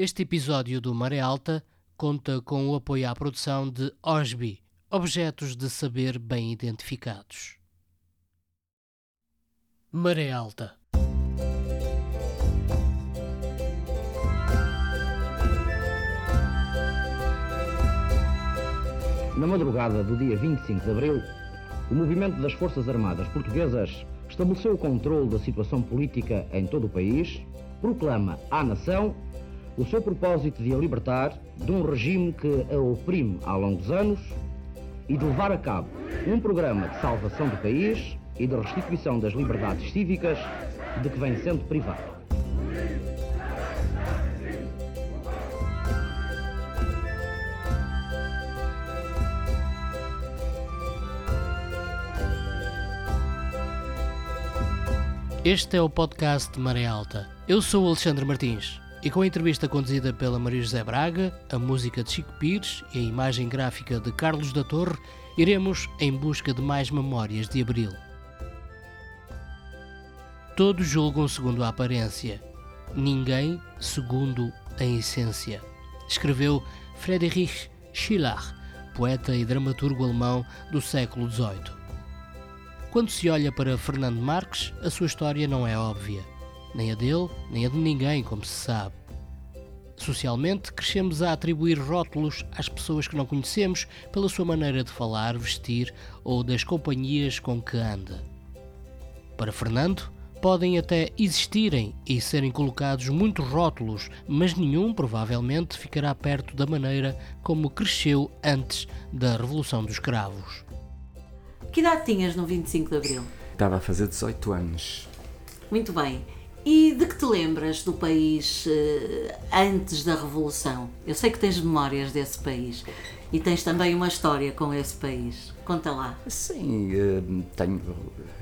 Este episódio do Maré Alta conta com o apoio à produção de OSBI, Objetos de Saber Bem Identificados. Maré Alta. Na madrugada do dia 25 de abril, o movimento das Forças Armadas Portuguesas estabeleceu o controle da situação política em todo o país, proclama à nação o seu propósito de a libertar de um regime que a oprime há longos anos e de levar a cabo um programa de salvação do país e de restituição das liberdades cívicas de que vem sendo privado. Este é o podcast de Maré Alta. Eu sou o Alexandre Martins e com a entrevista conduzida pela Maria José Braga, a música de Chico Pires e a imagem gráfica de Carlos da Torre, iremos em busca de mais memórias de Abril. Todos julgam segundo a aparência, ninguém segundo a essência. Escreveu Friedrich Schiller, poeta e dramaturgo alemão do século XVIII. Quando se olha para Fernando Marques, a sua história não é óbvia. Nem a dele, nem a de ninguém, como se sabe. Socialmente, crescemos a atribuir rótulos às pessoas que não conhecemos pela sua maneira de falar, vestir ou das companhias com que anda. Para Fernando, podem até existirem e serem colocados muitos rótulos, mas nenhum provavelmente ficará perto da maneira como cresceu antes da Revolução dos Cravos. Que idade tinhas no 25 de Abril? Estava a fazer 18 anos. Muito bem. E de que te lembras do país eh, antes da Revolução? Eu sei que tens memórias desse país e tens também uma história com esse país. Conta lá. Sim, eh, tenho,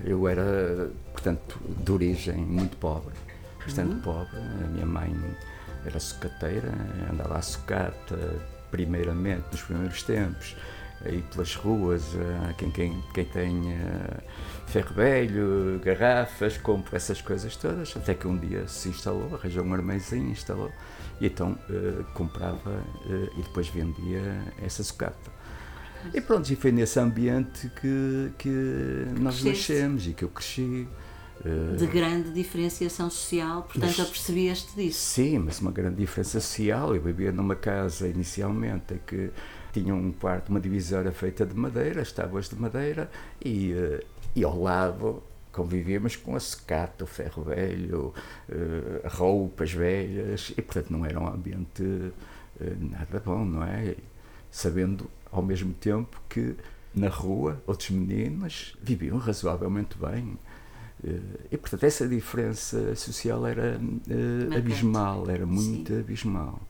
eu era, portanto, de origem muito pobre, bastante Uhum. pobre. A minha mãe era sucateira, andava a sucata, primeiramente, nos primeiros tempos, aí pelas ruas, eh, quem, quem, quem tem ferro velho, garrafas, compra essas coisas todas, até que um dia se instalou, arranjou um armazém, instalou, e então eh, comprava eh, e depois vendia essa sucata. E pronto, e foi nesse ambiente que, que nós Cresceste. nascemos e que eu cresci. eh, De grande diferenciação social, portanto Mas- apercebias-te disso. Sim, mas uma grande diferença social. Eu vivia numa casa inicialmente em que tinha um quarto, uma divisória feita de madeira, as tábuas de madeira, e, e ao lado convivíamos com a secata, o ferro velho, eh, roupas velhas, e portanto não era um ambiente eh, nada bom, não é? Sabendo ao mesmo tempo que na rua outros meninos viviam razoavelmente bem. Eh, E portanto essa diferença social era Marcante. abismal, era muito Sim. abismal.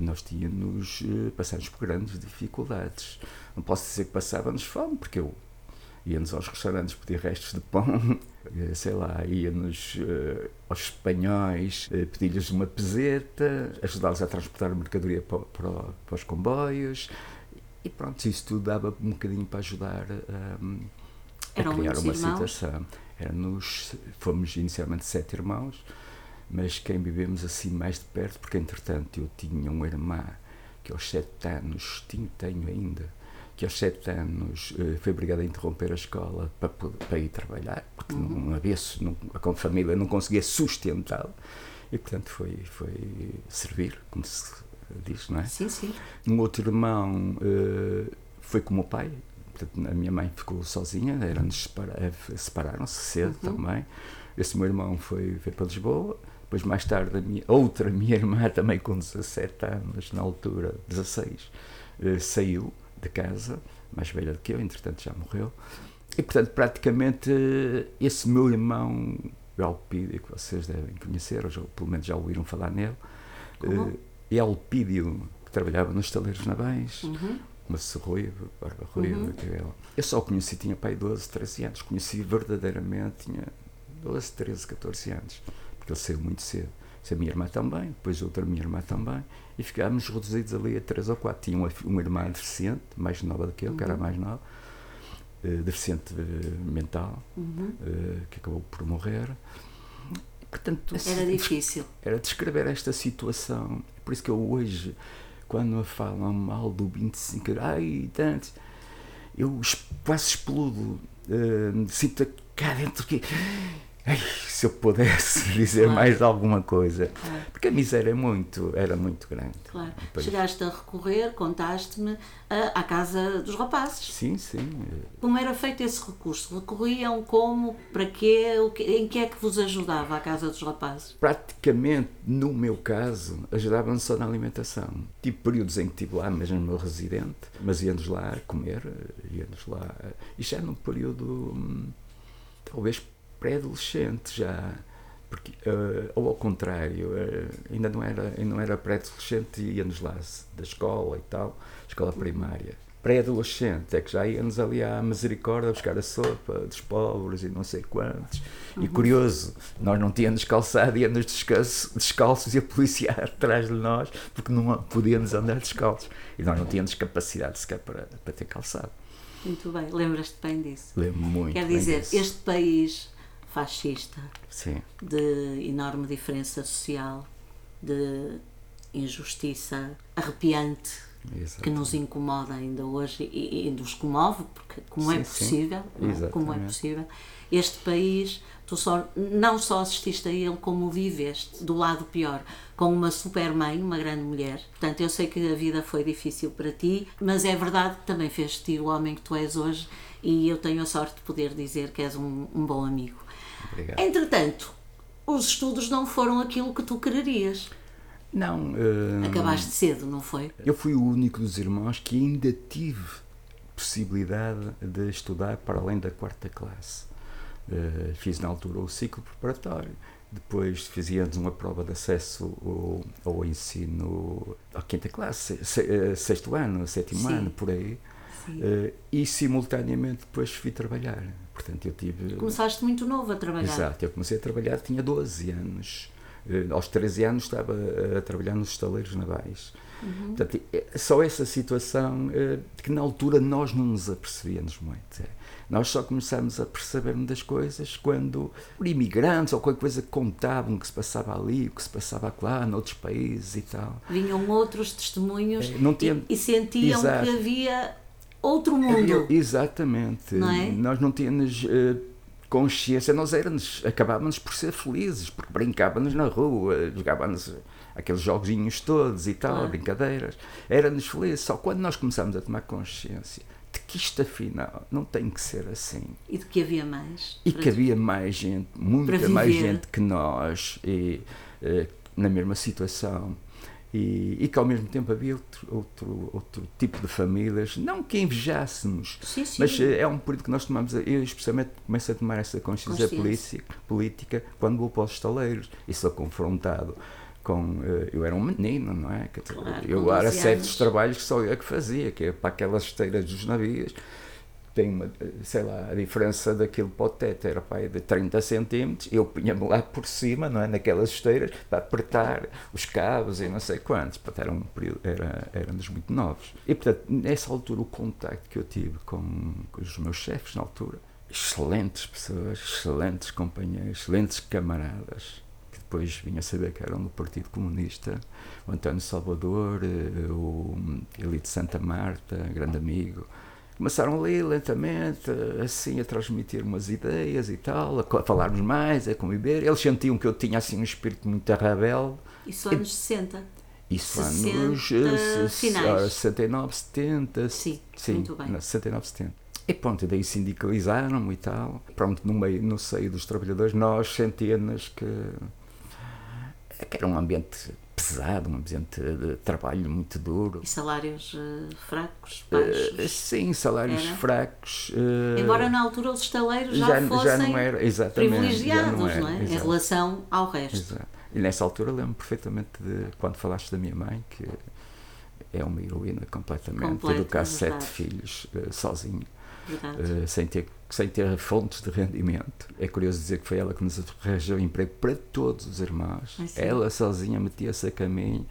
Nós tínhamos, passámos por grandes dificuldades. Não posso dizer que passávamos fome, porque eu íamos aos restaurantes pedir restos de pão, eh, sei lá, íamos eh, aos espanhóis eh, pedir-lhes uma peseta, ajudá-los a transportar a mercadoria para, para, para os comboios. E pronto, isso tudo dava um bocadinho para ajudar a, a Eram criar uma irmãos? situação. Éramos, fomos inicialmente sete irmãos, mas quem vivemos assim mais de perto, porque entretanto eu tinha uma irmã que aos sete anos, tinha, tenho ainda, que aos sete anos eh, foi obrigada a interromper a escola para, para ir trabalhar, porque Uhum. não havia, não, a família não conseguia sustentá-la, e portanto foi, foi servir, como se diz, não é? Sim, sim. Um outro irmão eh, foi com o meu pai, portanto, a minha mãe ficou sozinha, eram-nos separa- eh, separaram-se cedo Uhum. também. Esse meu irmão foi, foi para Lisboa, depois mais tarde a minha, outra minha irmã, também com 17 anos, na altura, 16, eh, saiu de casa, mais velha do que eu, entretanto já morreu. E portanto, praticamente, eh, esse meu irmão, o Alpídio, que vocês devem conhecer, ou pelo menos já ouviram falar nele, Como? eh, Alpídio, que trabalhava nos taleiros navais, Uhum. uma ruiva, barba ruiva, Uhum. cabelo. Eu só o conheci, tinha pai 12, 13 anos. Conheci verdadeiramente, tinha 12, 13, 14 anos. Porque ele saiu muito cedo. Se a minha irmã também, depois outra minha irmã também. E ficámos reduzidos ali a 3 ou 4. Tinha uma, uma irmã deficiente, mais nova do que eu, que era Uhum. mais nova. eh, deficiente eh, mental, Uhum. eh, que acabou por morrer. Portanto, Era difícil. Era descrever esta situação. Por isso que eu hoje, quando me falam mal do 25, ai, tanto, eu quase explodo. Uh, sinto cá dentro que Ai, se eu pudesse dizer claro. mais alguma coisa. Claro. Porque a miséria é muito, era muito grande. Claro. Chegaste a recorrer, contaste-me, à Casa dos Rapazes. Sim, sim. Como era feito esse recurso? Recorriam como? Para quê? Em que é que vos ajudava a Casa dos Rapazes? Praticamente, no meu caso, ajudava-nos só na alimentação. Tive períodos em que estive lá, mesmo no meu residente, mas íamos lá comer, íamos lá. Isto era num período, hum, talvez pré-adolescente já. Porque, uh, ou ao contrário, uh, ainda não era, ainda não era pré-adolescente e íamos lá da escola e tal, escola primária. Pré-adolescente é que já íamos ali à misericórdia buscar a sopa dos pobres e não sei quantos. E uhum. curioso, nós não tínhamos calçado, íamos descalços, descalços e a polícia atrás de nós porque não podíamos andar descalços. E nós não tínhamos capacidade sequer para, para ter calçado. Muito bem, lembras-te bem disso? Lembro muito. Quer dizer, este país fascista, Sim. de enorme diferença social, de injustiça arrepiante Exatamente. que nos incomoda ainda hoje e, e nos comove, porque como é sim, é possível, é? como é possível, este país, tu só, não só assististe a ele, como o viveste do lado pior, com uma super mãe, uma grande mulher. Portanto, eu sei que a vida foi difícil para ti, mas é verdade que também fez te o homem que tu és hoje e eu tenho a sorte de poder dizer que és um, um bom amigo. Obrigado. Entretanto, os estudos não foram aquilo que tu quererias. Não. Uh, Acabaste cedo, não foi? Eu fui o único dos irmãos que ainda tive possibilidade de estudar para além da quarta classe. Uh, fiz na altura o ciclo preparatório. Depois fazíamos uma prova de acesso ao, ao ensino à quinta classe, se, eh, sexto ano, sétimo Sim. ano, por aí. Uh, e simultaneamente depois fui trabalhar. Portanto, eu tive. Começaste muito novo a trabalhar. Exato, eu comecei a trabalhar, tinha 12 anos. Uh, aos 13 anos estava a trabalhar nos estaleiros navais. Uhum. Portanto, só essa situação uh, que na altura nós não nos apercebíamos muito. É. Nós só começámos a perceber das coisas quando imigrantes ou qualquer coisa contavam o que se passava ali, o que se passava lá, noutros países e tal. Vinham outros testemunhos é, tinha... e, e sentiam Exato. que havia outro mundo. Exatamente. Não é? Nós não tínhamos uh, consciência, nós éramos, acabávamos por ser felizes, porque brincávamos na rua, jogávamos aqueles joguinhos todos e tal, brincadeiras. Éramos felizes. Só quando nós começámos a tomar consciência de que isto afinal não tem que ser assim. E de que havia mais. E que havia mais gente, muita mais gente que nós, e, uh, na mesma situação e, e, que ao mesmo tempo havia outro, outro, outro tipo de famílias, não que invejássemos, sim, sim. mas eh, é um período que nós tomamos, eu especialmente começo a tomar essa consciência, consciência. política quando vou para os estaleiros e sou confrontado com. Eh, eu era um menino, não é? Claro, eu era certos trabalhos que só eu que fazia, que é para aquelas esteiras dos navios tem uma, sei lá, a diferença daquilo para o teto era pai de 30 centímetros, eu punha-me lá por cima, não é, naquelas esteiras, para apertar os cabos e não sei quantos, portanto, era um período, era, muito novos. E, portanto, nessa altura, o contacto que eu tive com, com os meus chefes, na altura, excelentes pessoas, excelentes companheiros, excelentes camaradas, que depois vinha a saber que eram do Partido Comunista, o António Salvador, eh, o Elite Santa Marta, grande amigo, começaram ali lentamente, assim, a transmitir umas ideias e tal, a falarmos mais, a conviver. Eles sentiam que eu tinha assim um espírito muito rebelde. Isso anos 60? Isso anos uh, finais. 69, 70. Sim, sim muito bem. 69, 70. E pronto, daí sindicalizaram-me e tal. Pronto, no meio, no seio dos trabalhadores, nós sentíamos que, que era um ambiente pesado, um ambiente de trabalho muito duro. E salários uh, fracos, baixos? Uh, sim, salários era? fracos. Uh, Embora na altura os estaleiros já, já fossem já não era, privilegiados, não, era, não é? Em relação ao resto. Exato. E nessa altura lembro perfeitamente de quando falaste da minha mãe, que é uma heroína completamente, Completa, educar sete filhos sozinho, sem ter sem ter fontes de rendimento. É curioso dizer que foi ela que nos arranjou emprego para todos os irmãos. Ela sozinha metia-se a caminho,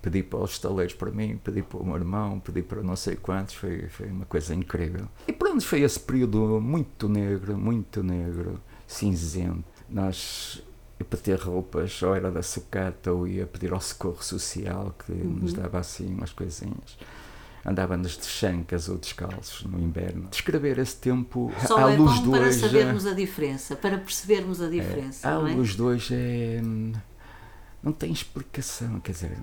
pedi para os estaleiros para mim, pedi para o meu irmão, pedi para não sei quantos, foi, foi uma coisa incrível. E pronto, foi esse período muito negro, muito negro, cinzento. Nós e para ter roupas, ou era da sucata ou ia pedir ao socorro social que uhum. nos dava assim umas coisinhas. Andávamos de chancas ou descalços no inverno. Descrever esse tempo Só à é luz bom para sabermos a diferença, para percebermer a diferença. É, à é? luz de hoje é, não tem explicação, quer dizer,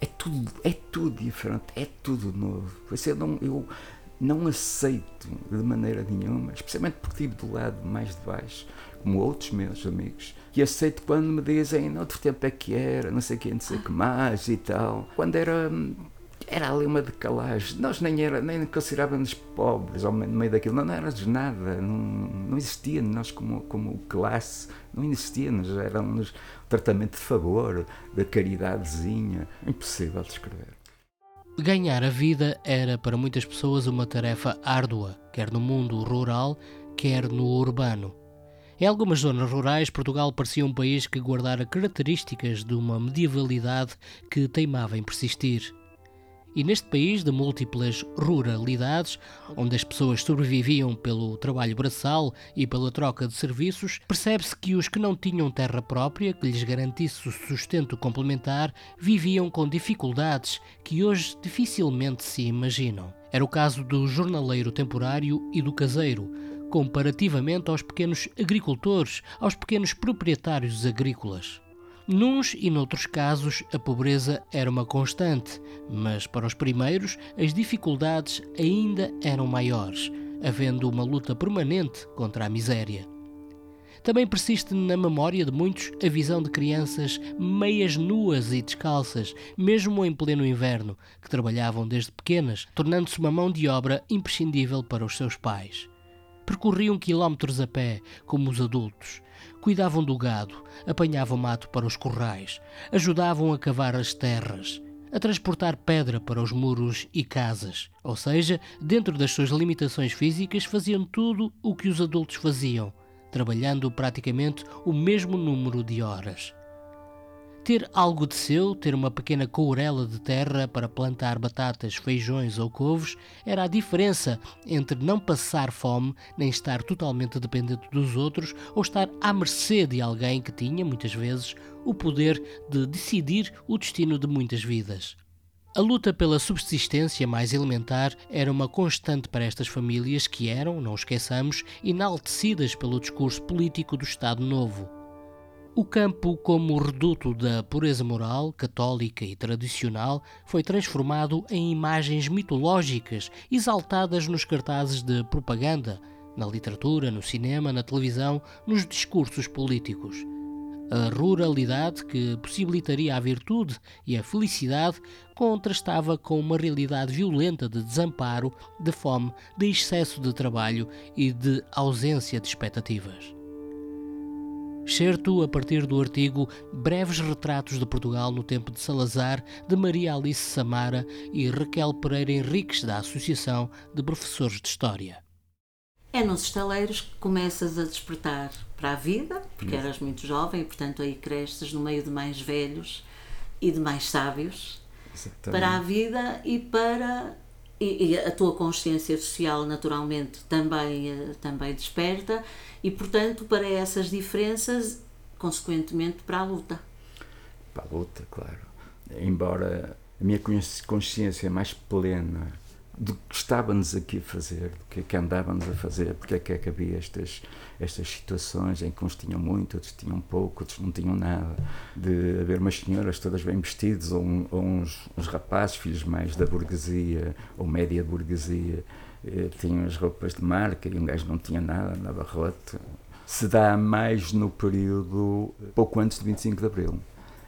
é tudo, é tudo diferente, é tudo novo. Eu não, eu não aceito de maneira nenhuma, especialmente porque estive do lado mais de baixo, como outros meus amigos, e aceito quando me dizem, outro tempo é que era, não sei o que, não sei o que mais e tal. Quando era era ali uma decalagem. Nós nem, era, nem considerávamos pobres ao meio daquilo, não, não éramos nada, não, não existia nós como, como classe, não existia-nos, era-nos tratamento de favor, da caridadezinha, impossível de descrever. Ganhar a vida era para muitas pessoas uma tarefa árdua, quer no mundo rural, quer no urbano. Em algumas zonas rurais, Portugal parecia um país que guardara características de uma medievalidade que teimava em persistir. E neste país de múltiplas ruralidades, onde as pessoas sobreviviam pelo trabalho braçal e pela troca de serviços, percebe-se que os que não tinham terra própria que lhes garantisse o sustento complementar viviam com dificuldades que hoje dificilmente se imaginam. Era o caso do jornaleiro temporário e do caseiro, comparativamente aos pequenos agricultores, aos pequenos proprietários agrícolas. Nuns e noutros casos, a pobreza era uma constante, mas para os primeiros, as dificuldades ainda eram maiores, havendo uma luta permanente contra a miséria. Também persiste na memória de muitos a visão de crianças meias nuas e descalças, mesmo em pleno inverno, que trabalhavam desde pequenas, tornando-se uma mão de obra imprescindível para os seus pais. Percorriam quilómetros a pé, como os adultos, cuidavam do gado, apanhavam mato para os corrais, ajudavam a cavar as terras, a transportar pedra para os muros e casas. Ou seja, dentro das suas limitações físicas, faziam tudo o que os adultos faziam, trabalhando praticamente o mesmo número de horas. Ter algo de seu, ter uma pequena courela de terra para plantar batatas, feijões ou couves, era a diferença entre não passar fome nem estar totalmente dependente dos outros ou estar à mercê de alguém que tinha, muitas vezes, o poder de decidir o destino de muitas vidas. A luta pela subsistência mais elementar era uma constante para estas famílias que eram, não esqueçamos, enaltecidas pelo discurso político do Estado Novo. O campo, como reduto da pureza moral, católica e tradicional, foi transformado em imagens mitológicas exaltadas nos cartazes de propaganda, na literatura, no cinema, na televisão, nos discursos políticos. A ruralidade, que possibilitaria a virtude e a felicidade, contrastava com uma realidade violenta de desamparo, de fome, de excesso de trabalho e de ausência de expectativas. Certo a partir do artigo Breves Retratos de Portugal no Tempo de Salazar, de Maria Alice Samara e Raquel Pereira Henriques, da Associação de Professores de História. É nos estaleiros que começas a despertar para a vida, porque eras muito jovem e, portanto, aí cresces no meio de mais velhos e de mais sábios, para a vida e para. E, e, a tua consciência social, naturalmente, também, eh, também desperta e, portanto, para essas diferenças, consequentemente, para a luta. Para a luta, claro. Embora a minha consciência mais plena do que estávamos aqui a fazer, do que é que andávamos a fazer, porque é que, é que havia estas, estas situações em que uns tinham muito, outros tinham pouco, outros não tinham nada, de haver umas senhoras todas bem vestidas, ou, ou uns, uns rapazes, filhos mais da burguesia, ou média burguesia, eh, tinham as roupas de marca e um gajo não tinha nada, andava roto. Se dá mais no período pouco antes de 25 de Abril.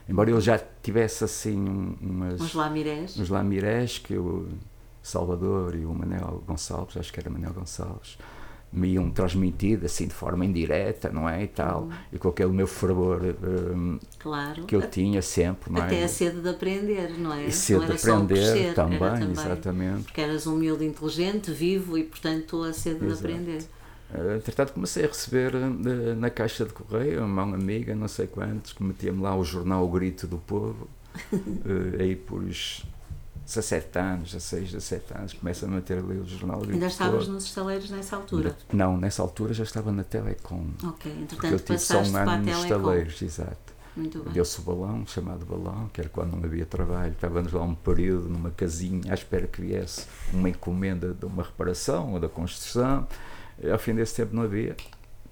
Embora ele já tivesse assim umas. Uns lamirés. Uns lamirés que o Salvador e o Manel Gonçalves, acho que era Manel Gonçalves, me iam transmitido assim de forma indireta, não é? E tal, uhum. e com aquele meu fervor um, claro. que eu tinha sempre, não é? Até a sede de aprender, não é? E sede de aprender também, também, exatamente. Porque eras um miúdo inteligente, vivo e, portanto, a sede Exato. de aprender. Uh, entretanto, comecei a receber uh, na caixa de correio, uma mão amiga, não sei quantos, que metia-me lá o jornal O Grito do Povo, aí por 17 anos, 16, 17 anos, começa-me a ter ali o jornal. Ainda estavas nos estaleiros nessa altura? Não, nessa altura já estava na Telecom. Ok, Porque eu entretanto tive só um ano nos estaleiros, exato. Muito bem. Deu-se o balão, chamado balão, que era quando não havia trabalho. Estávamos lá um período numa casinha à espera que viesse uma encomenda de uma reparação ou da construção. Ao fim desse tempo não havia.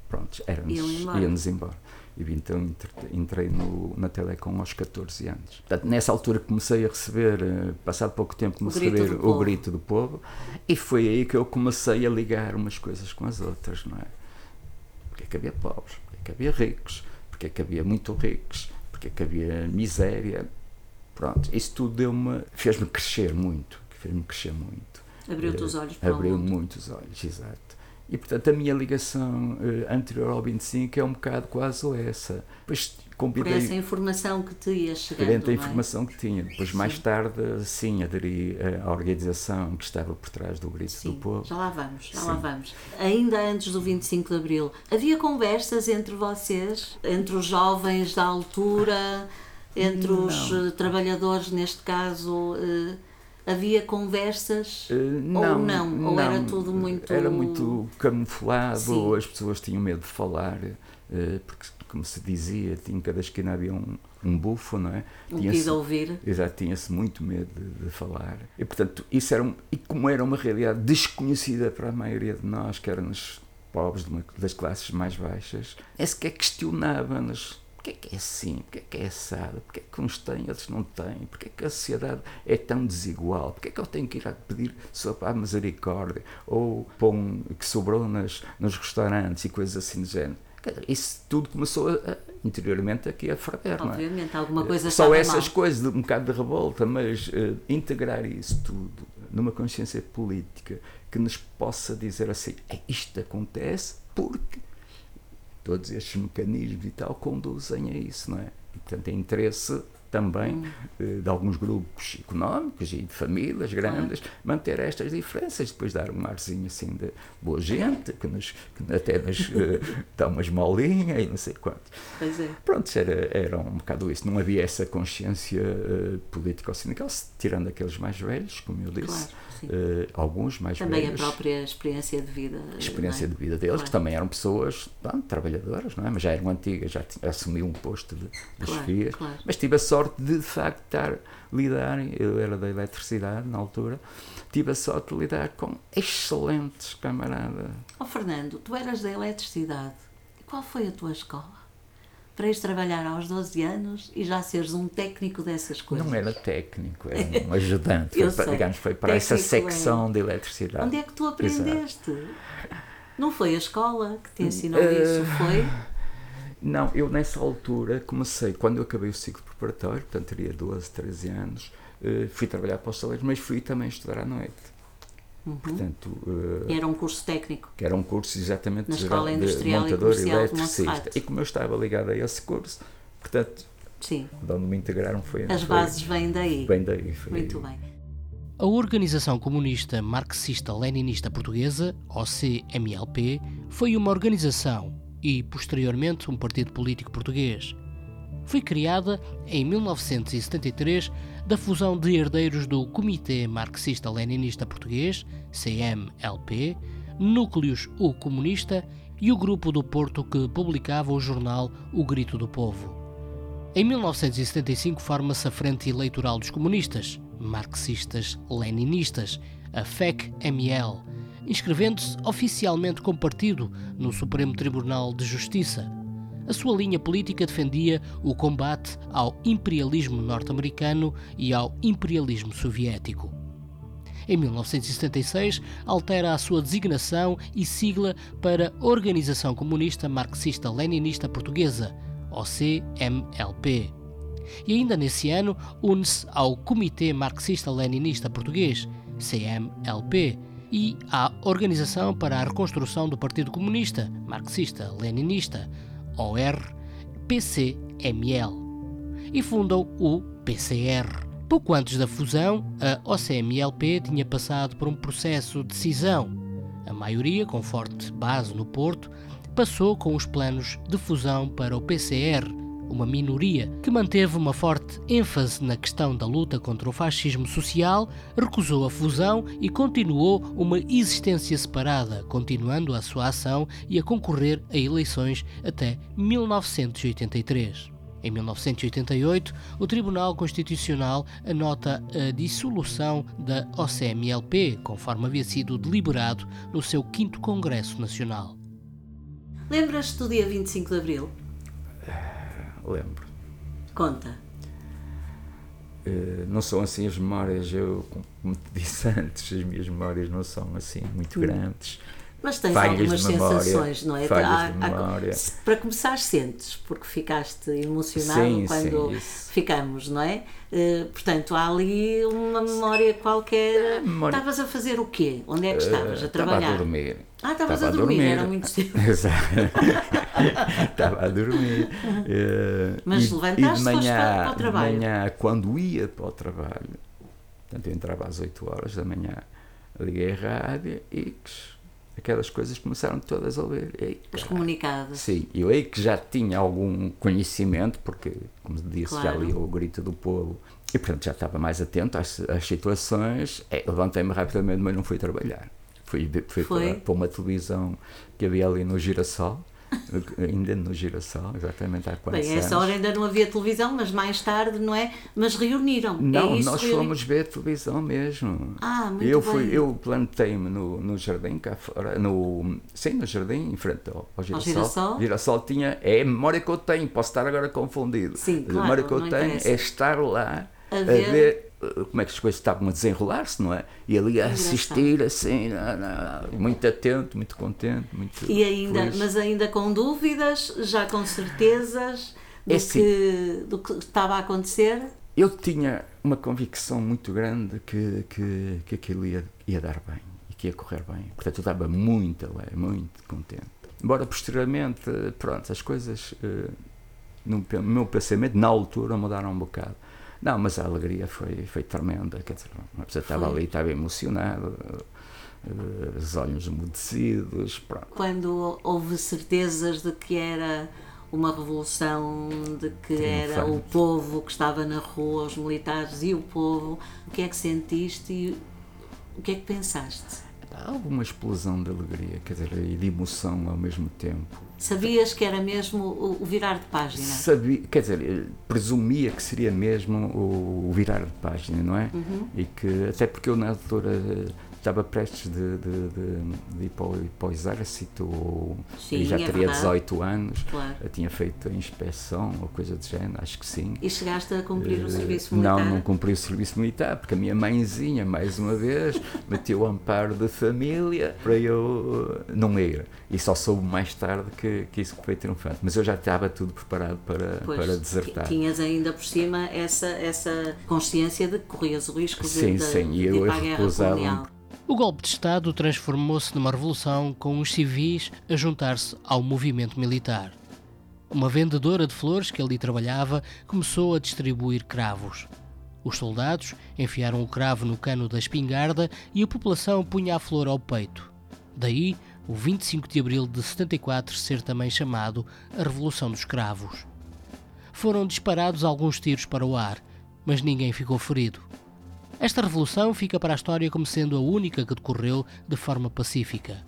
Pronto, éramos, Iam embora. E então entre- entrei no, na Telecom aos 14 anos. Portanto, nessa altura comecei a receber, eh, passado pouco tempo, comecei a receber o grito do povo. E foi aí que eu comecei a ligar umas coisas com as outras, não é? Porque é que havia pobres, porque é que havia ricos, porque é que havia muito ricos, porque é que havia miséria. Pronto, isso tudo deu-me, fez-me crescer muito, fez-me crescer muito. Abriu-te Eh, os olhos para o Abriu muitos olhos, exato. E portanto a minha ligação eh, anterior ao 25 é um bocado quase essa. Depois Por convidei essa informação que te ia chegando. Perante a é? informação que tinha. Depois, mais Sim. tarde, sim, aderi à organização que estava por trás do Grito Sim, do Povo. já lá vamos, já Sim. lá vamos. Ainda antes do 25 de Abril, havia conversas entre vocês, entre os jovens da altura, entre os Não. eh, trabalhadores, neste caso, eh, havia conversas Eh, ou não? Ou era tudo muito. Era muito camuflado, Sim. as pessoas tinham medo de falar, eh, porque, como se dizia, em cada esquina havia um, um bufo, não é? um ouvir? Exato, tinha-se muito medo de, de falar. E, portanto, isso era um, e como era uma realidade desconhecida para a maioria de nós, que éramos pobres de uma- das classes mais baixas, é sequer questionava-nos porque é que é assim, porque é que é assado, porque é que uns têm, outros não têm, porque é que a sociedade é tão desigual, porque é que eu tenho que ir a pedir sopa à misericórdia, ou pão que sobrou nas, nos restaurantes e coisas assim do género. Isso tudo começou a, interiormente aqui a ferver, não é? Obviamente, alguma coisa Só essas mal. coisas, um bocado de revolta, mas eh, integrar isso tudo numa consciência política que nos possa dizer assim: "É, isto acontece porque todos estes mecanismos e tal conduzem a isso, não é? E, portanto, é interesse também Hum. eh, de alguns grupos económicos e de famílias grandes manter estas diferenças, depois dar um arzinho assim de boa gente, que, nos, que até nos eh, dá umas molinhas e não sei quanto. Pois é. Pronto, era, era um bocado isso. Não havia essa consciência eh, política ou sindical, tirando aqueles mais velhos, como eu disse. Claro, Eh, alguns mais Também a velhos. própria experiência de vida. a experiência é? de vida deles, Claro. que também eram pessoas trabalhadoras, não é? mas já eram antigas, já assumiu um posto de, de Claro, chefias. claro. Mas tive a sorte de, de facto, estar, lidar, eu era da eletricidade na altura, tive a sorte de lidar com excelentes camaradas. Ó Fernando, tu eras da eletricidade. Qual foi a tua escola? Para ires trabalhar aos 12 anos e já seres um técnico dessas coisas. Não era técnico, era um ajudante. Foi, para- digamos, foi para essa Técnico é- secção de eletricidade. Onde é que tu Exato. aprendeste? Não foi a escola que te ensinou Eh, isso, foi? Não, eu nessa altura comecei, quando eu acabei o ciclo preparatório, portanto teria 12, 13 anos, eh, fui trabalhar para os saleiros, mas fui também estudar à noite. Uhum. Portanto, eh, Era um curso técnico. que era um curso exatamente Na geral Escola de Industrial e montador e de eletricista. E como eu estava ligado a esse curso, portanto, Sim, de onde me integraram foi as foi bases vêm daí. bem daí. Foi Muito aí. bem. A Organização Comunista Marxista-Leninista Portuguesa, OCMLP, foi uma organização e, posteriormente, um partido político português. Foi criada em 1973 da fusão de herdeiros do Comitê Marxista-Leninista Português, CMLP, Núcleos O Comunista e o Grupo do Porto que publicava o jornal O Grito do Povo. Em 1975 forma-se a Frente Eleitoral dos Comunistas, Marxistas-Leninistas, a FEC-ML, inscrevendo-se oficialmente como partido no Supremo Tribunal de Justiça. A sua linha política defendia o combate ao imperialismo norte-americano e ao imperialismo soviético. Em 1976, altera a sua designação e sigla para Organização Comunista Marxista-Leninista Portuguesa, OCMLP. E ainda nesse ano une-se ao Comitê Marxista-Leninista Português, CMLP, e à Organização para a Reconstrução do Partido Comunista Marxista-Leninista, OR-PCML, e fundam o PCR. Pouco antes da fusão, a OCMLP tinha passado por um processo de cisão. A maioria, com forte base no Porto, passou com os planos de fusão para o PCR, uma minoria que manteve uma forte ênfase na questão da luta contra o fascismo social, recusou a fusão e continuou uma existência separada, continuando a sua ação e a concorrer a eleições até 1983. Em 1988, o Tribunal Constitucional anota a dissolução da OCMLP, conforme havia sido deliberado no seu 5 Congresso Nacional. Lembras-te do dia 25 de Abril? Lembro. Conta. Uh, não são assim as memórias, eu, como te disse antes, as minhas memórias não são assim muito Hum. grandes. Mas tens Falhas algumas memória, sensações, não é? Há- memória. para começar, sentes, porque ficaste emocionado Sim, quando sim, ficamos, não é? Eh, portanto, há ali uma memória qualquer. memória- Estavas a fazer o quê? Onde é que estavas? Eh, A trabalhar? Estava a dormir. Ah, estavas Estava a dormir, era muito. Exato. Estava a dormir. Eh, Mas e- e levantaste, foste manhã, para- para o trabalho. De manhã, quando ia para o trabalho, portanto, eu entrava às 8 horas da manhã, liguei a rádio e aquelas coisas começaram todas a ler. Ei, Os comunicados. Sim, eu aí que já tinha algum conhecimento, porque, como disse, já Claro. li o Grito do Povo, e portanto já estava mais atento às, às situações. É, Levantei-me rapidamente, mas não fui trabalhar. Fui, fui Foi? Para, para uma televisão que havia ali no Girassol, ainda no Girassol, exatamente há quantos Bem, a essa anos. hora ainda não havia televisão, mas mais tarde, não é? Mas reuniram. Não, é nós reuni- fomos ver televisão mesmo. Ah, muito eu bem. fui, eu plantei-me no, no jardim cá fora, no, sim, no jardim, em frente ao, ao girassol. girassol? Girassol tinha, é a memória que eu tenho, posso estar agora confundido. Sim, a claro, memória que eu tenho interessa. é estar lá A a, ver- ver, uh, como é que as coisas estavam a desenrolar-se, não é? E ali a assistir assim, na- na- muito atento, muito contente, muito E ainda, feliz. mas ainda com dúvidas, já com certezas do, É assim. que, do que estava a acontecer. Eu tinha uma convicção muito grande que, que, que aquilo ia, ia dar bem e que ia correr bem. Portanto, eu estava muito alegre, muito contente. Embora posteriormente, pronto, as coisas eh, no meu pensamento, na altura, mudaram um bocado. Não, mas a alegria foi, foi tremenda. Quer dizer, uma pessoa estava ali, estava emocionado, eh, os olhos umedecidos, pronto. Quando houve certezas de que era uma revolução, de que era o Triunfante. povo que estava na rua, os militares e o povo, o que é que sentiste e o que é que pensaste? Há uma explosão de alegria, quer dizer, e de emoção ao mesmo tempo. Sabias que era mesmo o, o virar de página? Sabia, quer dizer, eh, presumia que seria mesmo o, o virar de página, não é? Uhum. E que, até porque eu na altura estava prestes de, de, de, de ir para o, para o exército, ou, Sim, e já é teria verdade. 18 anos, Claro. tinha feito a inspeção ou coisa do género, acho que sim. E chegaste a cumprir o Eh, serviço militar? Não, não cumpri o serviço militar, porque a minha mãezinha, mais uma vez, meteu o amparo de família para eu eh, não ir. E só soube mais tarde que, que isso foi triunfante. Mas eu já estava tudo preparado para, Pois, para desertar. ti- Tinhas ainda por cima essa, essa consciência de que corrias o risco de, Sim, de, sim, de e ir eu para a guerra colonial. O golpe de Estado transformou-se numa revolução com os civis a juntar-se ao movimento militar. Uma vendedora de flores que ali trabalhava começou a distribuir cravos. Os soldados enfiaram o cravo no cano da espingarda e a população punha a flor ao peito. Daí, o 25 de abril de 74 ser também chamado a Revolução dos Cravos. Foram disparados alguns tiros para o ar, mas ninguém ficou ferido. Esta revolução fica para a história como sendo a única que decorreu de forma pacífica.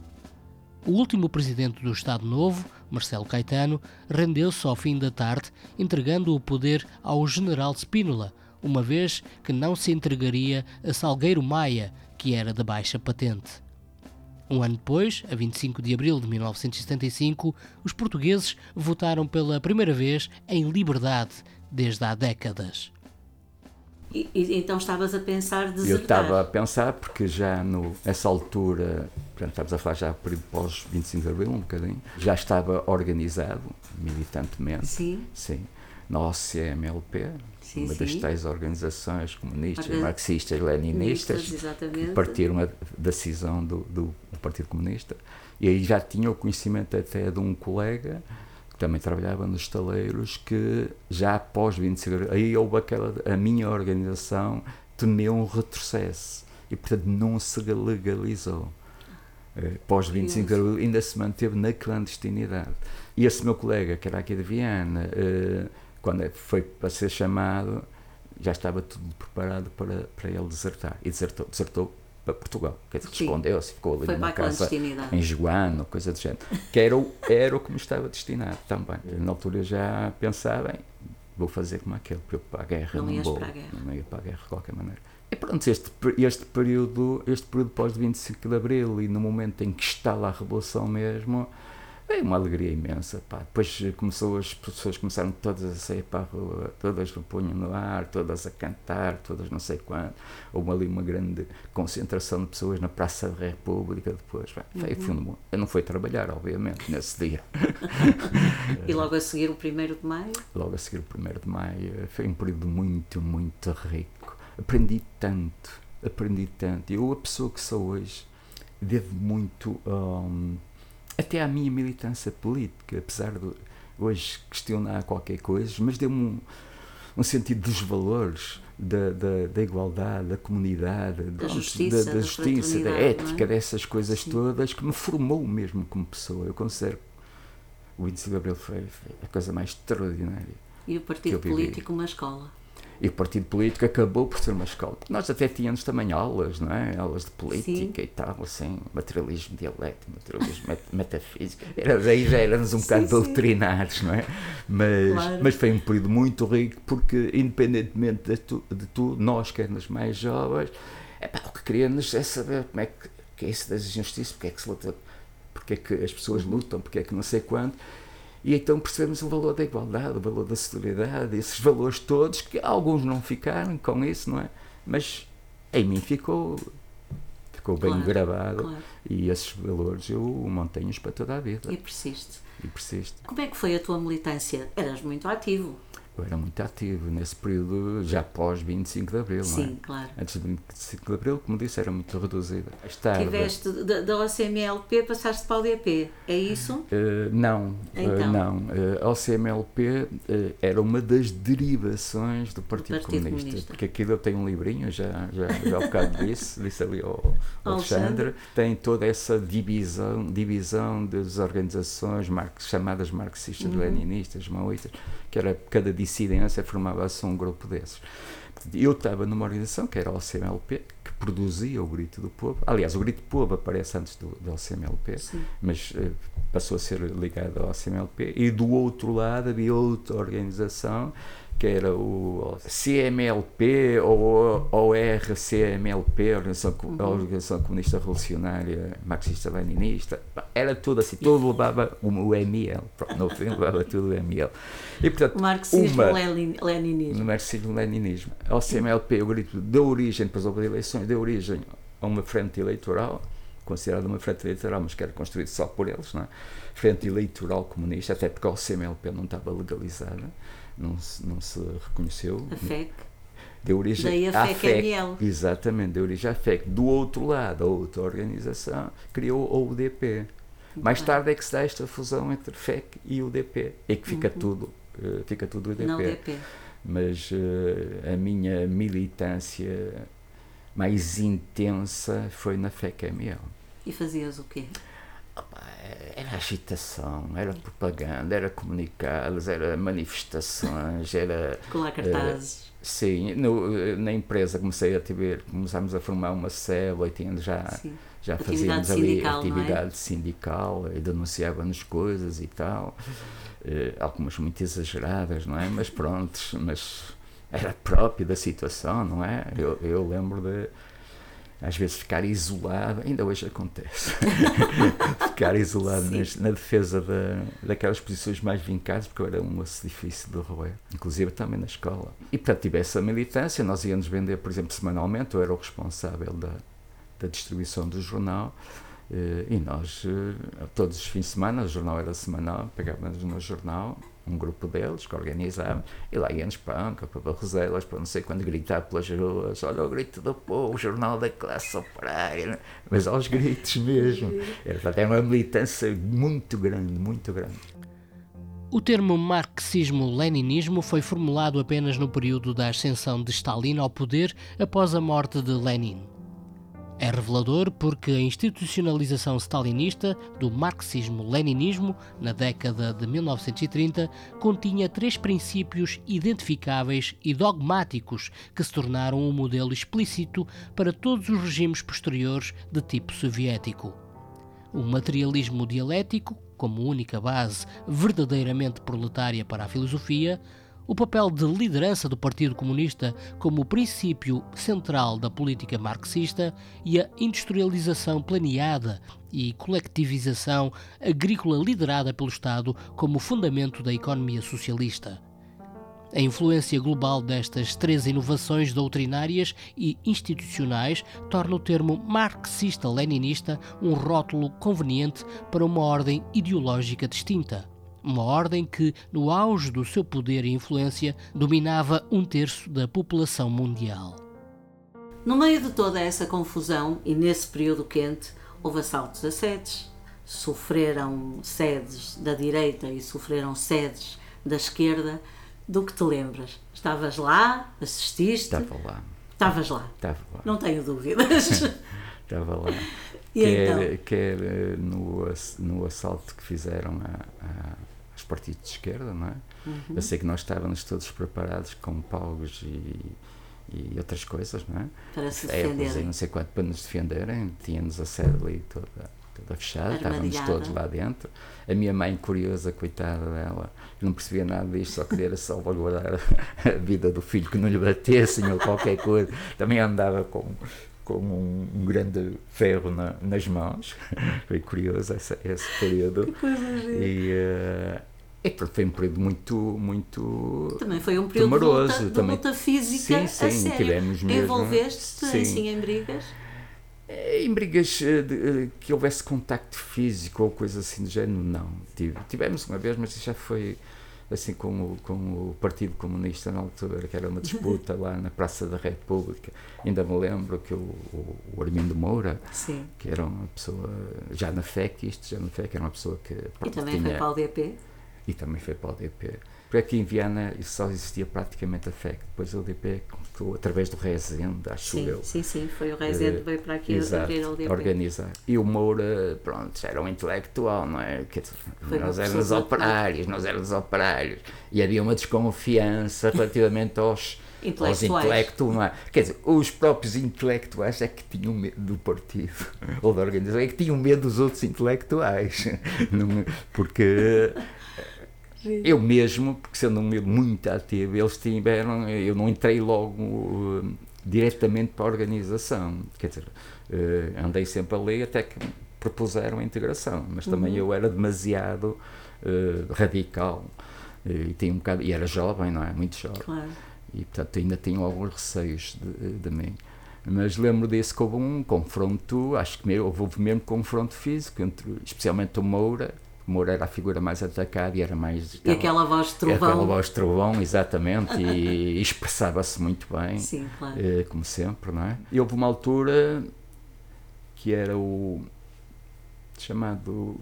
O último presidente do Estado Novo, Marcelo Caetano, rendeu-se ao fim da tarde, entregando o poder ao general Spínola, uma vez que não se entregaria a Salgueiro Maia, que era de baixa patente. Um ano depois, a 25 de abril de 1975, os portugueses votaram pela primeira vez em liberdade desde há décadas. E, e então estavas a pensar Eu desertar. estava a pensar, porque já no, nessa altura, portanto, estávamos a falar já período pós 25 de Abril, um bocadinho, já estava organizado militantemente, Sim, sim, na OCMLP, Sim, uma das sim. tais organizações comunistas, Organ- marxistas, leninistas, que partiram a- da cisão do, do, do Partido Comunista. E aí já tinha o conhecimento até de um colega que também trabalhava nos estaleiros, que já após 25 de abril, aí houve aquela, a minha organização temeu um retrocesso e portanto não se legalizou. Pós 25 de abril ainda se manteve na clandestinidade. E esse meu colega, que era aqui de Viana, eh, quando foi para ser chamado, já estava tudo preparado para, para ele desertar. E desertou, desertou para Portugal. Quer dizer, escondeu-se, ficou ali foi numa casa em Joano, coisa do género. Que era o, era o que me estava destinado também. Na altura eu já pensava, bem, vou fazer como aquele, para eu para a guerra. Não, não vou, para a guerra. Não ia para a guerra de qualquer maneira. E pronto, este, este período, este período pós-25 de Abril e no momento em que está lá a Revolução mesmo, é uma alegria imensa. Pá. Depois começou, as pessoas começaram todas a sair para a rua, todas o punham no ar, todas a cantar, todas não sei quanto. Houve ali uma grande concentração de pessoas na Praça da República depois. Pá. Foi, uhum. Eu não fui trabalhar, obviamente, nesse dia. e logo a seguir o 1 de Maio? Logo a seguir o 1 de Maio. Foi um período muito, muito rico. Aprendi tanto, aprendi tanto. Eu, a pessoa que sou hoje, devo muito. Um, até à minha militância política, apesar de hoje questionar qualquer coisa, mas deu-me um, um sentido dos valores, da, da, da, igualdade, da comunidade, da justiça, da, da, justiça, da ética, é? dessas coisas Sim. todas, que me formou mesmo como pessoa. Eu considero o 25 de Abril foi, foi a coisa mais extraordinária. E o partido político uma escola. E o partido político acabou por ser uma escola. Nós até tínhamos também aulas, não é? Aulas de política sim. e tal, assim, materialismo dialético, materialismo met metafísico. Era, daí já éramos um sim, bocado sim. doutrinados, não é? Mas, claro. mas foi um período muito rico porque, independentemente de, tu, de tu nós que éramos mais jovens, epá, o que queríamos é saber como é que, que é isso das injustiças, porque é que se luta, porque é que as pessoas lutam, porque é que não sei quanto. E então percebemos o valor da igualdade, o valor da solidariedade, esses valores todos, que alguns não ficaram com isso, não é? Mas em mim ficou, ficou bem claro, gravado claro. e esses valores eu mantenho-os para toda a vida. E persiste. E persiste. Como é que foi a tua militância? Eras muito ativo eu era muito ativo nesse período, já pós 25 de Abril, Sim, não é? claro. Antes de 25 de Abril, como disse, era muito reduzida. Tarde, Tiveste da, da OCMLP, passaste para o DP, é isso? Uh, não, eh, então. uh, não. Uh, a OCMLP era uma das derivações do Partido, do Partido Comunista, Comunista, porque aqui eu tenho um livrinho, já, já, já há bocado disse, disse ali ao, ao Alexandre, Alexandre, tem toda essa divisão, divisão das organizações chamadas marxistas-leninistas, uhum. maoístas, que era cada dissidência formava-se um grupo desses. Eu estava numa organização que era o CMLP, que produzia o Grito do Povo. Aliás, o Grito do Povo aparece antes do, do CMLP, Sim. mas uh, passou a ser ligado ao CMLP. E do outro lado havia outra organização que era o CMLP ou, ou RCMLP, a Organização, uhum. a Organização Comunista Revolucionária Marxista-Leninista, era tudo assim, tudo levava o, ML, no fim levava tudo o ML. E, portanto, Marxismo-Leninismo. Marxismo-Leninismo. O CMLP, o grito, deu origem, depois houve eleições, deu origem a uma frente eleitoral, considerada uma frente eleitoral, mas que era construída só por eles, não é? Frente eleitoral comunista, até porque o CMLP não estava legalizada não se, não se reconheceu. A FEC. Deu origem Daí a FEC, FEC ML. Exatamente, deu origem à FEC. Do outro lado, a outra organização criou a UDP. Mais tarde é que se dá esta fusão entre FEC e UDP. É que fica uhum. tudo, uh, fica tudo UDP. Não UDP. Mas uh, a minha militância mais intensa foi na FEC ML. E fazias o quê? Era agitação, era propaganda, era comunicados, era manifestações, era. Colar cartazes. Uh, sim, no, na empresa comecei a ter, começámos a formar uma célula e tínhamos já. Sim. Já fazíamos ali sindical, é? atividade é? sindical e denunciávamos coisas e tal, uh, algumas muito exageradas, não é? Mas pronto, mas era próprio da situação, não é? Eu, eu lembro de às vezes ficar isolado, ainda hoje acontece, ficar isolado nas, na defesa da, daquelas posições mais vincadas, porque eu era um osso difícil de roer, inclusive também na escola. E portanto tive essa militância, nós íamos vender, por exemplo, semanalmente, eu era o responsável da, da distribuição do jornal, eh, e nós, eh, todos os fins de semana, o jornal era semanal, pegávamos no jornal, um grupo deles que organizava, e lá íamos para Anca, para Barroselas, para não sei quando gritar pelas ruas, olha o grito do povo, o jornal da classe operária, mas aos gritos mesmo. Era uma militância muito grande, muito grande. O termo marxismo-leninismo foi formulado apenas no período da ascensão de Stalin ao poder após a morte de Lenin. É revelador porque a institucionalização stalinista do marxismo-leninismo na década de 1930 continha três princípios identificáveis e dogmáticos que se tornaram um modelo explícito para todos os regimes posteriores de tipo soviético. O materialismo dialético, como única base verdadeiramente proletária para a filosofia, o papel de liderança do Partido Comunista como princípio central da política marxista e a industrialização planeada e coletivização agrícola liderada pelo Estado como fundamento da economia socialista. A influência global destas três inovações doutrinárias e institucionais torna o termo marxista-leninista um rótulo conveniente para uma ordem ideológica distinta uma ordem que, no auge do seu poder e influência, dominava um terço da população mundial. No meio de toda essa confusão e nesse período quente, houve assaltos a sedes, sofreram sedes da direita e sofreram sedes da esquerda. Do que te lembras? Estavas lá? Assististe? Estava lá. Estavas lá? Estava lá. Não tenho dúvidas. Estava lá. E quer, então? quer eh, no, no assalto que fizeram a, a os partidos de esquerda, não é? Uhum. Eu sei que nós estávamos todos preparados com paus e, e outras coisas, não é? Para se defenderem. não sei quanto para nos defenderem, tínhamos a sede ali toda, toda fechada, estávamos todos lá dentro. A minha mãe, curiosa, coitada dela, não percebia nada disto, só queria salvaguardar a vida do filho que não lhe batessem ou qualquer coisa. Também andava com com um, um, grande ferro na, nas mãos. Foi curioso esse, esse período. Que coisa e, uh, é que foi um período muito, muito Também foi um período temeroso. de luta, também. de luta física sim, sim, a sério. Tivemos mesmo, Envolveste-te sim. assim em brigas? Eh, Em brigas eh, de, que houvesse contacto físico ou coisa assim do género, não. Tivemos uma vez, mas já foi assim como, como o Partido Comunista na altura, que era uma disputa lá na Praça da República. Ainda me lembro que o, o, o Armindo Moura, Sim. que era uma pessoa, já na FEC, isto já na FEC, era uma pessoa que. E também tinha, foi para o DP? E também foi para o DP. Porque aqui em Viana só existia praticamente a FEC. Depois o DP começou através do Rezende, acho sim, eu. Sim, sim, foi o Rezende que veio para aqui Exato, abrir o DP. organizar. E o Moura, pronto, era um intelectual, não é? Nós éramos operários, nós éramos operários. E havia uma desconfiança relativamente aos, aos Intelectuais. intelectuais, não é? Quer dizer, os próprios intelectuais é que tinham medo do partido, ou da organização, é que tinham medo dos outros intelectuais. Não- Porque eu mesmo, porque sendo um meio muito ativo, eles tiveram, eu não entrei logo uh, diretamente para a organização, quer dizer, uh, andei sempre ali até que propuseram a integração, mas também eu era demasiado uh, radical e, tinha um bocado, e era jovem, não é? Muito jovem. Claro. E portanto ainda tenho alguns receios de, de mim. Mas lembro desse que houve um confronto, acho que houve mesmo confronto físico, entre, especialmente o Moura. O Moura era a figura mais atacada e era mais. E aquela voz de trovão. Aquela voz de trovão, exatamente, e, e expressava-se muito bem, Sim, claro. eh, como sempre, não é? E houve uma altura que era o chamado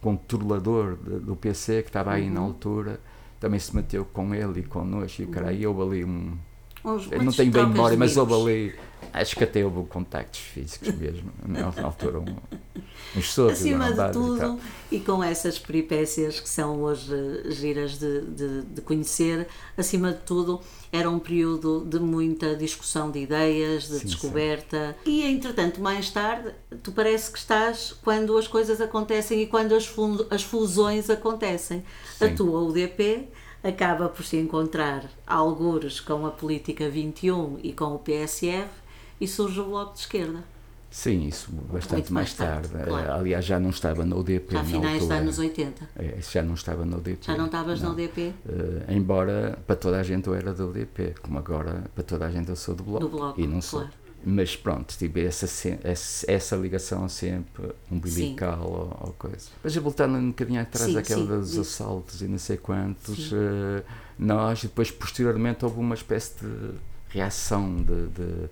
controlador de- do PC, que estava aí na Uhum. altura, também se meteu com ele e connosco, e cara, e houve ali um. Uns, não tenho bem memória, mas houve ali. Acho que até houve contactos físicos mesmo, na altura, um, uns socos, Acima de lambadas e tudo, e com essas peripécias que são hoje giras de, de, de conhecer, acima de tudo, era um período de muita discussão de ideias, de Sim, descoberta. E, entretanto, mais tarde, tu parece que estás quando as coisas acontecem e quando as, as fusões acontecem. A Sim. tua UDP acaba por se encontrar algures com a Política 21 e com o PSR e surge o Bloco de Esquerda. Sim, isso bastante Muito mais tarde, tarde. claro. Eh, Aliás, já não estava no UDP Já a na finais dos anos 80. É, já não estava no UDP. Já não estavas não. no DP? Eh, embora para toda a gente eu era do UDP, como agora para toda a gente eu sou do Bloco. Do Bloco, e não sou. Mas pronto, tive essa, essa, essa ligação sempre umbilical ou, ou coisa. Mas voltando um bocadinho atrás Sim, daquela sim, dos isso. assaltos e não sei quantos, eh, nós, e depois posteriormente houve uma espécie de reação de, de,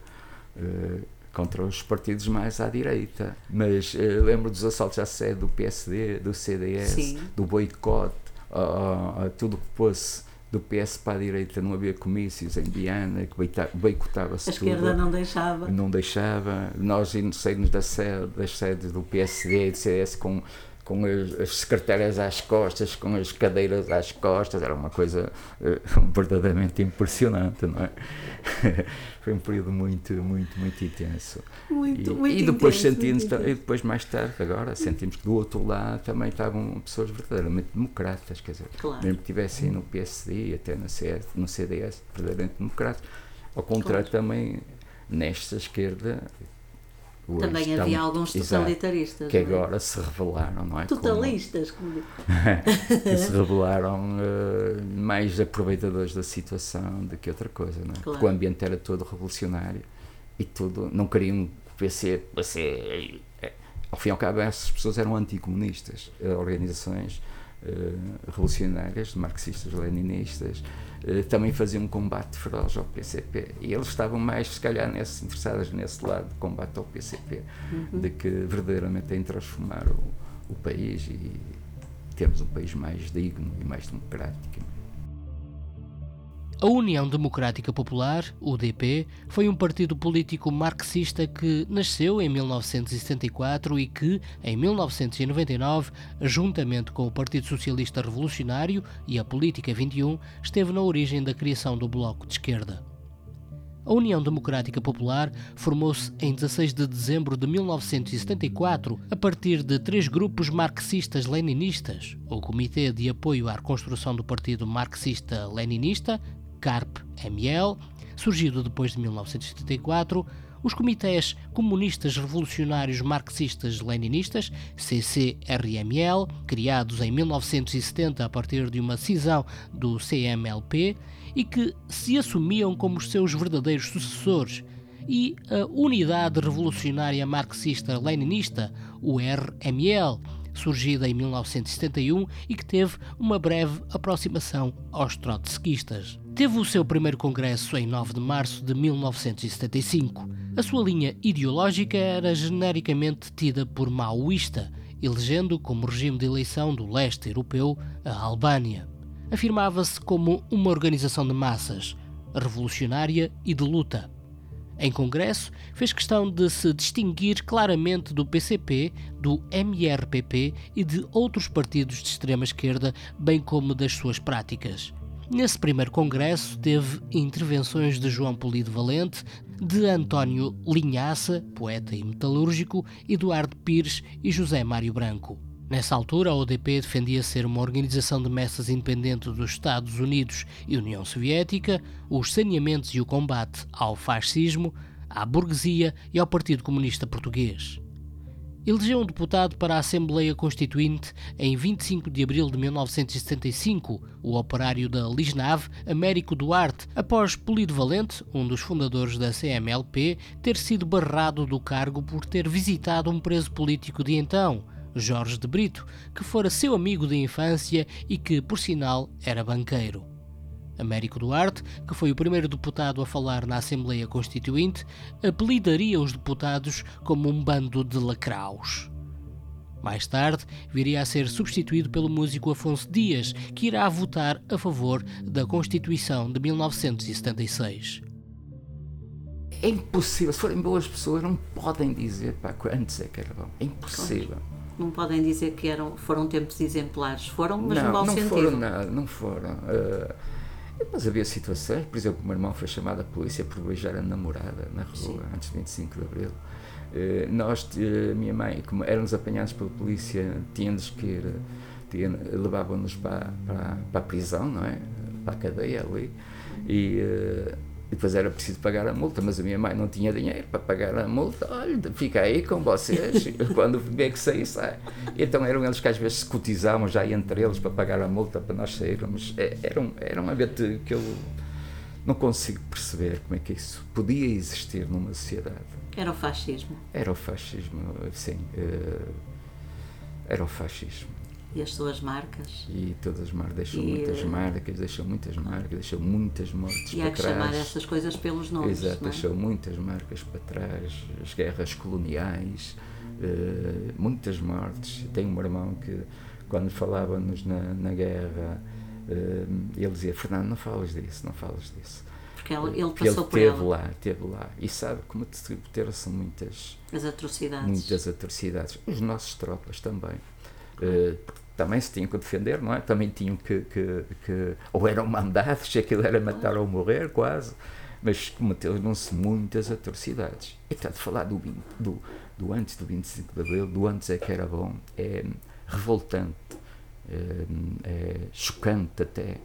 eh, contra os partidos mais à direita. Mas eh, lembro dos assaltos à sede do PSD, do CDS, Sim. do boicote, a, a- a tudo que fosse do PS para a direita não havia comícios em Viana, que boicotava-se tudo. A esquerda não deixava. Não deixava. Nós saímos da sede, das sedes do PSD e do CS com com as, as, secretárias às costas, com as cadeiras às costas, era uma coisa uh, verdadeiramente impressionante, não é? Foi um período muito, muito, muito intenso. Muito, e, muito e depois intenso, sentimos, e depois mais tarde, agora, sentimos que do outro lado também estavam pessoas verdadeiramente democratas, quer dizer, claro. mesmo que estivessem no PSD, até no, CS, no CDS, verdadeiramente democratas. Ao contrário, claro. também nesta esquerda também estão, havia alguns totalitaristas. Que é? agora se revelaram, não é? Totalistas, como, que se revelaram uh, mais aproveitadores da situação do que outra coisa, não é? Claro. Porque o ambiente era todo revolucionário e tudo, não queriam PC, PC ao fim e ao cabo, essas pessoas eram anticomunistas, eh, organizações uh, revolucionárias, marxistas, leninistas, uh, também faziam um combate feroz ao PCP. E eles estavam mais, se calhar, nesse, interessados nesse lado de combate ao PCP, uhum. de que verdadeiramente em transformar o, o país e termos um país mais digno e mais democrático a União Democrática Popular, UDP, foi um partido político marxista que nasceu em 1974 e que, em 1999, juntamente com o Partido Socialista Revolucionário e a Política 21, esteve na origem da criação do Bloco de Esquerda. A União Democrática Popular formou-se em 16 de dezembro de 1974 a partir de três grupos marxistas-leninistas: o Comitê de Apoio à Reconstrução do Partido Marxista-Leninista, CARP-ML, surgido depois de 1974, os comitês comunistas revolucionários marxistas-leninistas, CCRML, criados em 1970 a partir de uma cisão do CMLP e que se assumiam como os seus verdadeiros sucessores, e a Unidade Revolucionária Marxista-Leninista, o RML, surgida em 1971 e que teve uma breve aproximação aos trotskistas. Teve o seu primeiro congresso em 9 de março de 1975. A sua linha ideológica era genericamente tida por maoísta, elegendo como regime de eleição do leste europeu a Albânia. Afirmava-se como uma organização de massas, revolucionária e de luta. Em Congresso, fez questão de se distinguir claramente do PCP, do MRPP e de outros partidos de extrema-esquerda, bem como das suas práticas. Nesse primeiro congresso teve intervenções de João Polido Valente, de António Linhaça, poeta e metalúrgico, Eduardo Pires e José Mário Branco. Nessa altura, a ODP defendia ser uma organização de messas independente dos Estados Unidos e União Soviética, os saneamentos e o combate ao fascismo, à burguesia e ao Partido Comunista Português. Elegeu um deputado para a Assembleia Constituinte em 25 de abril de 1975, o operário da Lisnave, Américo Duarte, após Polido Valente, um dos fundadores da CMLP, ter sido barrado do cargo por ter visitado um preso político de então, Jorge de Brito, que fora seu amigo de infância e que, por sinal, era banqueiro. Américo Duarte, que foi o primeiro deputado a falar na Assembleia Constituinte, apelidaria os deputados como um bando de lacraus. Mais tarde, viria a ser substituído pelo músico Afonso Dias, que irá votar a favor da Constituição de 1976. É impossível, se forem boas pessoas, não podem dizer pá, antes é que era bom. É impossível. Não podem dizer que eram, foram tempos exemplares. Foram, mas não, no mau não sentido. Foram nada, não foram. Uh, mas havia situações, por exemplo, o meu irmão foi chamado à polícia por beijar a namorada na rua, Sim. antes de 25 de Abril. Uh, nós, uh, minha mãe, como éramos apanhados pela polícia, tínhamos que ir, levavam-nos para, para, para, a prisão, não é? Para a cadeia ali. E e depois era preciso pagar a multa, mas a minha mãe não tinha dinheiro para pagar a multa. Olha, fica aí com vocês, quando vê que sair, sai. Então eram eles que às vezes se cotizavam já entre eles para pagar a multa para nós sairmos. É, era um, era um ambiente que eu não consigo perceber como é que isso podia existir numa sociedade. Era o fascismo. Era o fascismo, sim. Eh, era o fascismo. E as suas marcas. E todas as marcas, deixam e, muitas eh, marcas, deixam muitas marcas, deixam muitas mortes e para há que trás. chamar essas coisas pelos nomes. Exato, é? deixou muitas marcas para trás, as guerras coloniais, uh, muitas mortes. Tenho um irmão que, quando falávamos na, na guerra, Uh, ele dizia, Fernando, não falas disso, não falas disso. Porque ele, ele Porque passou ele por teve ela. lá, teve lá. E sabe como cometeram-se muitas, As atrocidades. muitas atrocidades. Os nossos tropas também. Uh, também se tinham que defender, não é? Também tinham que, que, que ou eram mandados, se aquilo era matar ou morrer, quase. Mas cometeram-se muitas atrocidades. E portanto, falar do, 20 do, do antes do 25 de Abril, do antes é que era bom, é revoltante, é, é chocante até.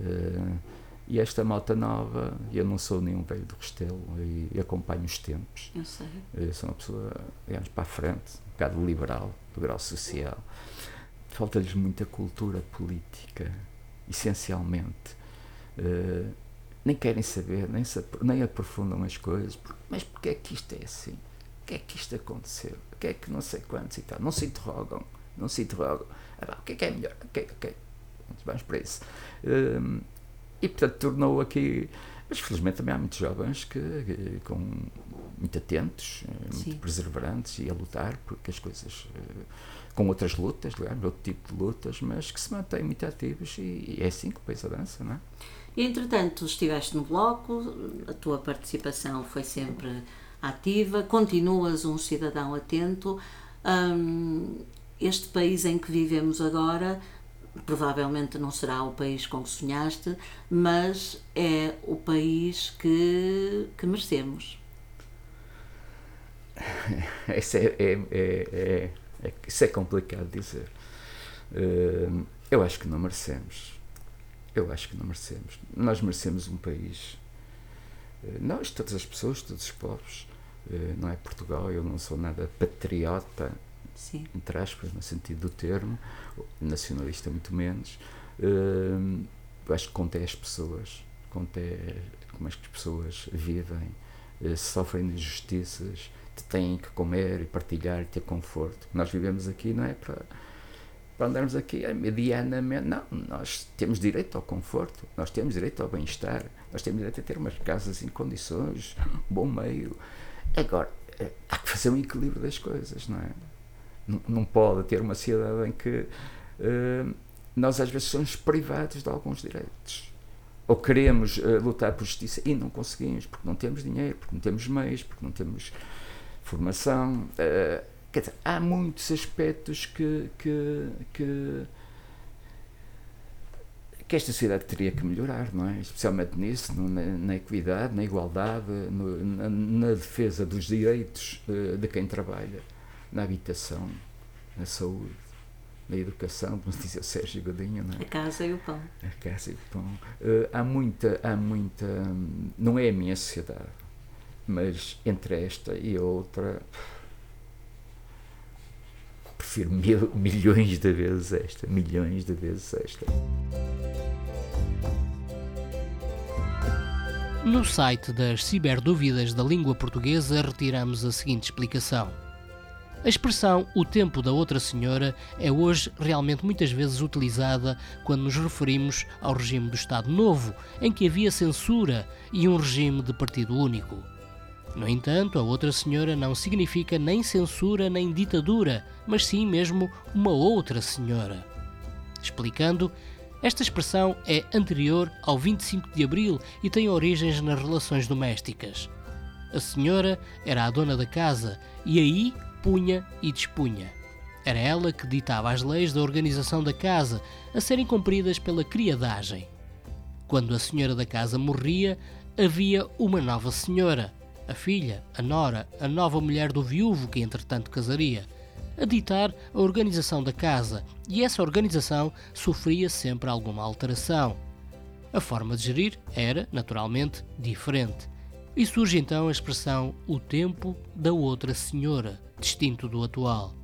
É, e esta malta nova, eu não sou nenhum velho do Restelo e, e acompanho os tempos. Eu sei. Eu sou uma pessoa, digamos, para a frente, um bocado liberal, do grau social. Falta-lhes muita cultura política, essencialmente. Uh, nem querem saber, nem, se, nem aprofundam as coisas. Mas porquê é que isto é assim? O que é que isto aconteceu? O que é que não sei quantos e tal? Não se interrogam, não se interrogam. Ah, o que é que é melhor? Ok, ok. Vamos para isso. Um, e portanto tornou aqui. Mas felizmente também há muitos jovens que, que com muito atentos, Sim. muito perseverantes e a lutar porque as coisas. Com outras lutas, outro tipo de lutas, mas que se mantêm muito ativos e, e é assim que o país avança, não é? E entretanto estiveste no bloco, a tua participação foi sempre ativa, continuas um cidadão atento. Hum, este país em que vivemos agora provavelmente não será o país com que sonhaste, mas é o país que, que merecemos. Isso é, é, é, é, isso é complicado dizer. Uh, eu acho que não merecemos. Eu acho que não merecemos. Nós merecemos um país. Uh, nós, todas as pessoas, todos os povos. Uh, não é Portugal, eu não sou nada patriota, Sim. entre aspas, no sentido do termo, nacionalista muito menos. Uh, acho que conta é as pessoas, conta é como as pessoas vivem, uh, sofrem de injustiças, têm que comer e partilhar e ter conforto. Nós vivemos aqui, não é para, para andarmos aqui medianamente. Não, nós temos direito ao conforto, nós temos direito ao bem-estar, nós temos direito a ter umas casas em condições, um bom meio. Agora, eh, há que fazer um equilíbrio das coisas, não é? não pode ter uma sociedade em que uh, nós às vezes somos privados de alguns direitos. Ou queremos uh, lutar por justiça e não conseguimos, porque não temos dinheiro, porque não temos meios, porque não temos formação. Uh, quer dizer, há muitos aspectos que, que, que, que esta sociedade teria que melhorar, não é? Especialmente nisso, no, na, na, equidade, na igualdade, no, na, na, defesa dos direitos de quem trabalha na habitação, na saúde, na educação, como dizia o Sérgio Godinho. Não é? A casa e o pão. A casa e o pão. Uh, há muita, há muita. Não é a minha sociedade, mas entre esta e a outra. Prefiro mil, milhões de vezes esta, milhões de vezes esta. No site das Ciberdúvidas da Língua Portuguesa retiramos a seguinte explicação. A expressão o tempo da outra senhora é hoje realmente muitas vezes utilizada quando nos referimos ao regime do Estado Novo, em que havia censura e um regime de partido único. No entanto, a outra senhora não significa nem censura nem ditadura, mas sim mesmo uma outra senhora. Explicando, esta expressão é anterior ao 25 de abril e tem origens nas relações domésticas. A senhora era a dona da casa e aí punha e dispunha. Era ela que ditava as leis da organização da casa, a serem cumpridas pela criadagem. Quando a senhora da casa morria, havia uma nova senhora, a filha, a nora, a nova mulher do viúvo que entretanto casaria, a ditar a organização da casa, e essa organização sofria sempre alguma alteração. A forma de gerir era, naturalmente, diferente. E surge então a expressão o tempo da outra senhora, distinto do atual.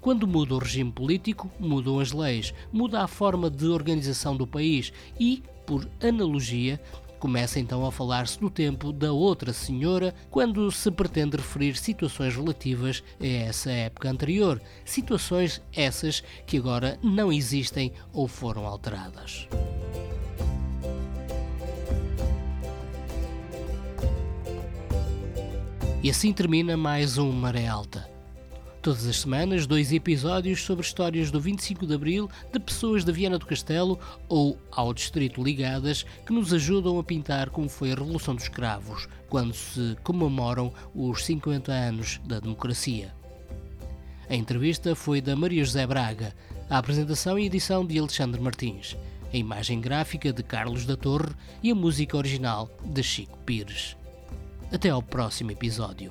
Quando muda o regime político, mudam as leis, muda a forma de organização do país e, por analogia, começa então a falar-se do tempo da outra senhora quando se pretende referir situações relativas a essa época anterior, situações essas que agora não existem ou foram alteradas. E assim termina mais um Maré Alta. Todas as semanas, dois episódios sobre histórias do 25 de Abril de pessoas de Viana do Castelo ou ao distrito ligadas que nos ajudam a pintar como foi a Revolução dos Cravos, quando se comemoram os 50 anos da democracia. A entrevista foi da Maria José Braga, a apresentação e edição de Alexandre Martins, a imagem gráfica de Carlos da Torre e a música original de Chico Pires. Até ao próximo episódio.